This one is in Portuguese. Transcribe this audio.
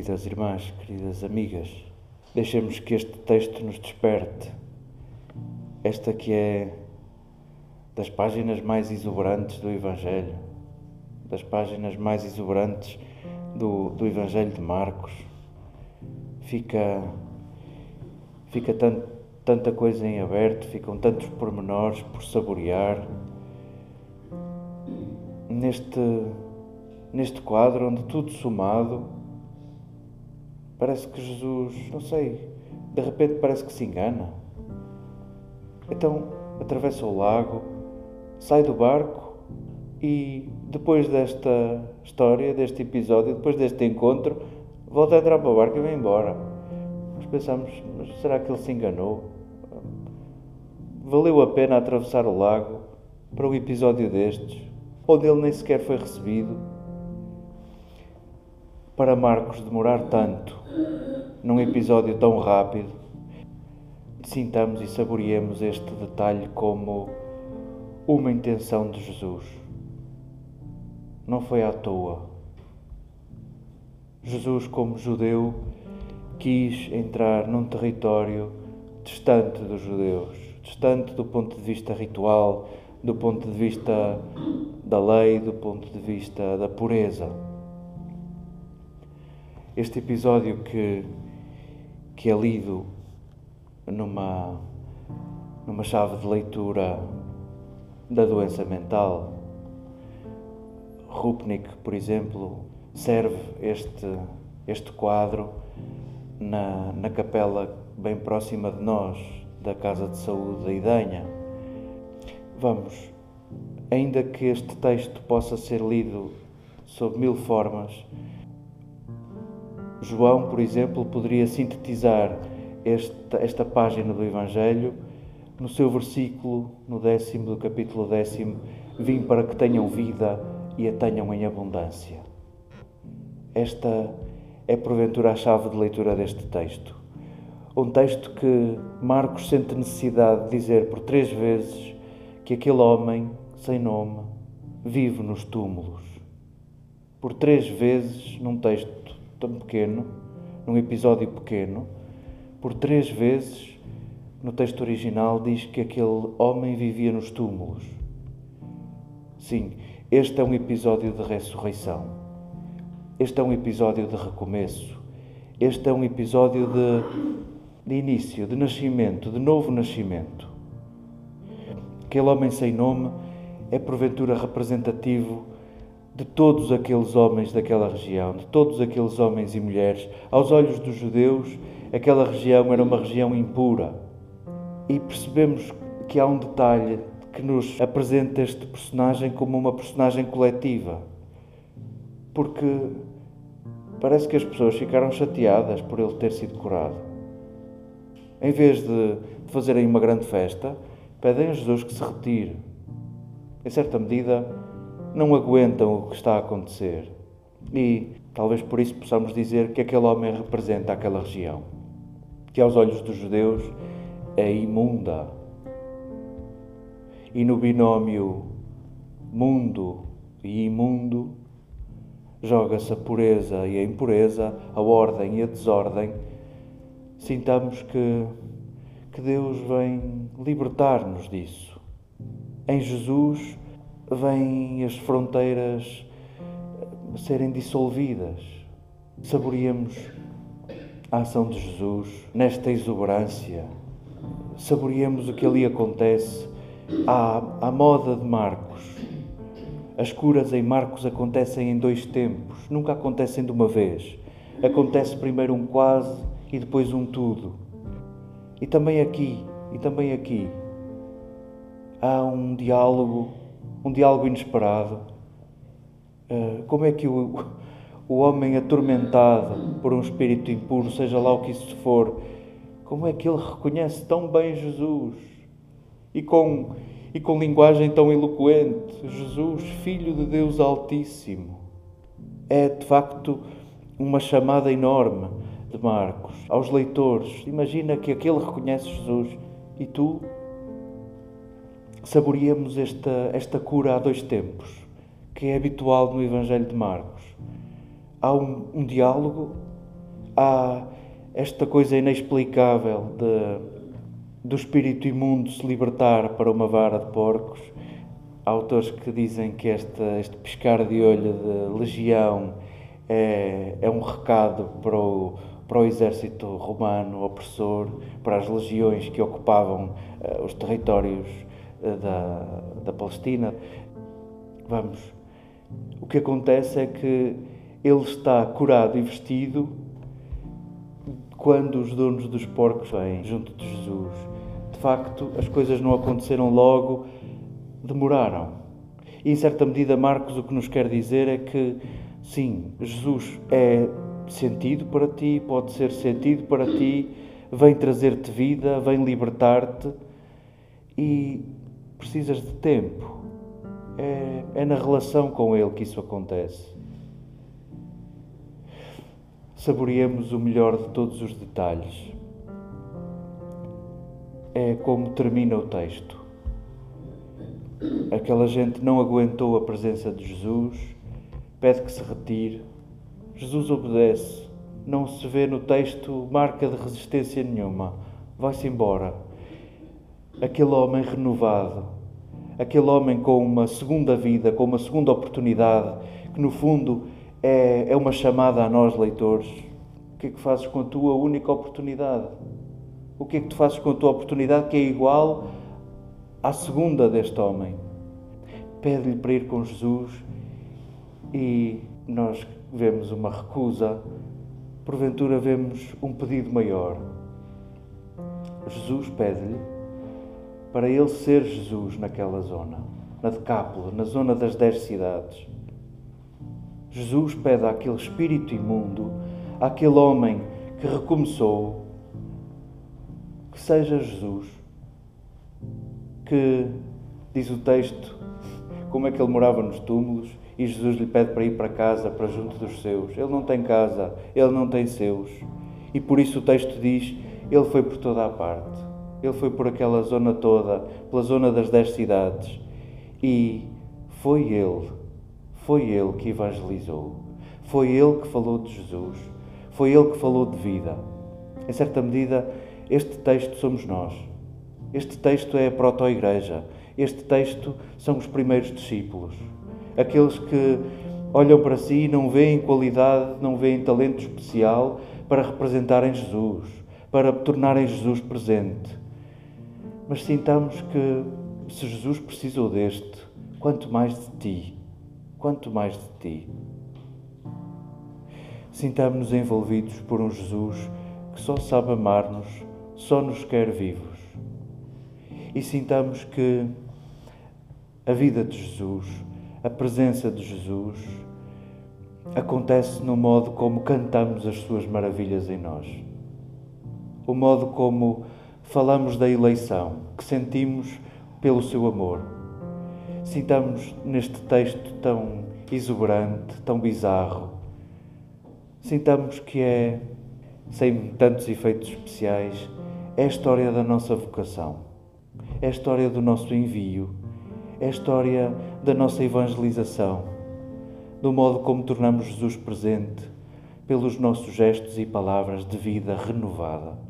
Queridas irmãs, queridas amigas, deixemos que este texto nos desperte. Esta que é das páginas mais exuberantes do Evangelho, das páginas mais exuberantes do, do Evangelho de Marcos. Fica, fica tant, tanta coisa em aberto, ficam tantos pormenores por saborear. Neste, neste quadro, onde tudo somado Parece que Jesus, não sei, de repente parece que se engana. Então atravessa o lago, sai do barco e depois desta história, deste episódio, depois deste encontro, volta a entrar para o barco e vai embora. Nós pensamos, mas será que ele se enganou? Valeu a pena atravessar o lago para um episódio destes, onde ele nem sequer foi recebido? Para Marcos demorar tanto num episódio tão rápido, sintamos e saboreemos este detalhe como uma intenção de Jesus. Não foi à toa. Jesus, como judeu, quis entrar num território distante dos judeus, distante do ponto de vista ritual, do ponto de vista da lei, do ponto de vista da pureza. Este episódio que que é lido numa, numa chave de leitura da doença mental. Rupnik, por exemplo, serve este, este quadro na, na capela bem próxima de nós, da Casa de Saúde da Idanha. Vamos, ainda que este texto possa ser lido sob mil formas, João, por exemplo, poderia sintetizar esta, esta página do Evangelho no seu versículo, no décimo do capítulo décimo, vim para que tenham vida e a tenham em abundância. Esta é porventura a chave de leitura deste texto. Um texto que Marcos sente necessidade de dizer por três vezes que aquele homem sem nome vive nos túmulos. Por três vezes num texto tão pequeno, num episódio pequeno, por três vezes no texto original diz que aquele homem vivia nos túmulos. Sim, este é um episódio de ressurreição. Este é um episódio de recomeço. Este é um episódio de, de início, de nascimento, de novo nascimento. Aquele homem sem nome é porventura representativo de todos aqueles homens daquela região, de todos aqueles homens e mulheres. Aos olhos dos judeus, aquela região era uma região impura. E percebemos que há um detalhe que nos apresenta este personagem como uma personagem coletiva. Porque parece que as pessoas ficaram chateadas por ele ter sido curado. Em vez de fazerem uma grande festa, pedem a Jesus que se retire. Em certa medida, não aguentam o que está a acontecer. E talvez por isso possamos dizer que aquele homem representa aquela região, que aos olhos dos judeus é imunda. E no binómio mundo e imundo joga-se a pureza e a impureza, a ordem e a desordem. Sintamos que, que Deus vem libertar-nos disso. Em Jesus, vêm as fronteiras serem dissolvidas. Saboreemos a ação de Jesus nesta exuberância. Saboreemos o que ali acontece à, à moda de Marcos. As curas em Marcos acontecem em dois tempos, nunca acontecem de uma vez. Acontece primeiro um quase e depois um tudo. E também aqui, e também aqui, há um diálogo um diálogo inesperado. Uh, como é que o, o homem atormentado por um espírito impuro, seja lá o que isso for, como é que ele reconhece tão bem Jesus e com, e com linguagem tão eloquente? Jesus, Filho de Deus Altíssimo. É de facto uma chamada enorme de Marcos aos leitores. Imagina que aquele reconhece Jesus e tu saboreemos esta, esta cura a dois tempos, que é habitual no Evangelho de Marcos. Há um, um diálogo há esta coisa inexplicável de, do espírito imundo se libertar para uma vara de porcos. Há autores que dizem que este, este piscar de olho de legião é, é um recado para o, para o exército romano opressor, para as legiões que ocupavam uh, os territórios da, da Palestina. Vamos, o que acontece é que ele está curado e vestido quando os donos dos porcos vêm junto de Jesus. De facto, as coisas não aconteceram logo, demoraram. E em certa medida, Marcos o que nos quer dizer é que, sim, Jesus é sentido para ti, pode ser sentido para ti, vem trazer-te vida, vem libertar-te e precisas de tempo. É, é na relação com Ele que isso acontece saboreemos o melhor de todos os detalhes. É como termina o texto. Aquela gente não aguentou a presença de Jesus, pede que se retire. Jesus obedece. Não se vê no texto marca de resistência nenhuma. Vai-se embora. Aquele homem renovado, aquele homem com uma segunda vida, com uma segunda oportunidade, que no fundo é, é uma chamada a nós, leitores. O que é que fazes com a tua única oportunidade? O que é que tu fazes com a tua oportunidade que é igual à segunda deste homem? Pede-lhe para ir com Jesus e nós vemos uma recusa, porventura vemos um pedido maior. Jesus pede-lhe para ele ser Jesus naquela zona, na Decápola, na zona das dez cidades. Jesus pede àquele espírito imundo, àquele homem que recomeçou, que seja Jesus, que, diz o texto, como é que ele morava nos túmulos e Jesus lhe pede para ir para casa, para junto dos seus. Ele não tem casa, ele não tem seus. E por isso o texto diz: ele foi por toda a parte. Ele foi por aquela zona toda, pela zona das dez cidades. E foi ele foi ele que evangelizou. Foi ele que falou de Jesus. Foi ele que falou de vida. Em certa medida, este texto somos nós. Este texto é a proto-igreja. Este texto são os primeiros discípulos. Aqueles que olham para si e não veem qualidade, não veem talento especial para representarem Jesus, para tornarem Jesus presente. Mas sintamos que se Jesus precisou deste, quanto mais de ti quanto mais de ti. Sintamos-nos envolvidos por um Jesus que só sabe amar-nos, só nos quer vivos. E sintamos que a vida de Jesus, a presença de Jesus, acontece no modo como cantamos as suas maravilhas em nós. O modo como falamos da eleição que sentimos pelo seu amor sintamos neste texto tão exuberante, tão bizarro, sintamos que é, sem tantos efeitos especiais, é a história da nossa vocação, é a história do nosso envio, é a história da nossa evangelização, do modo como tornamos Jesus presente pelos nossos gestos e palavras de vida renovada.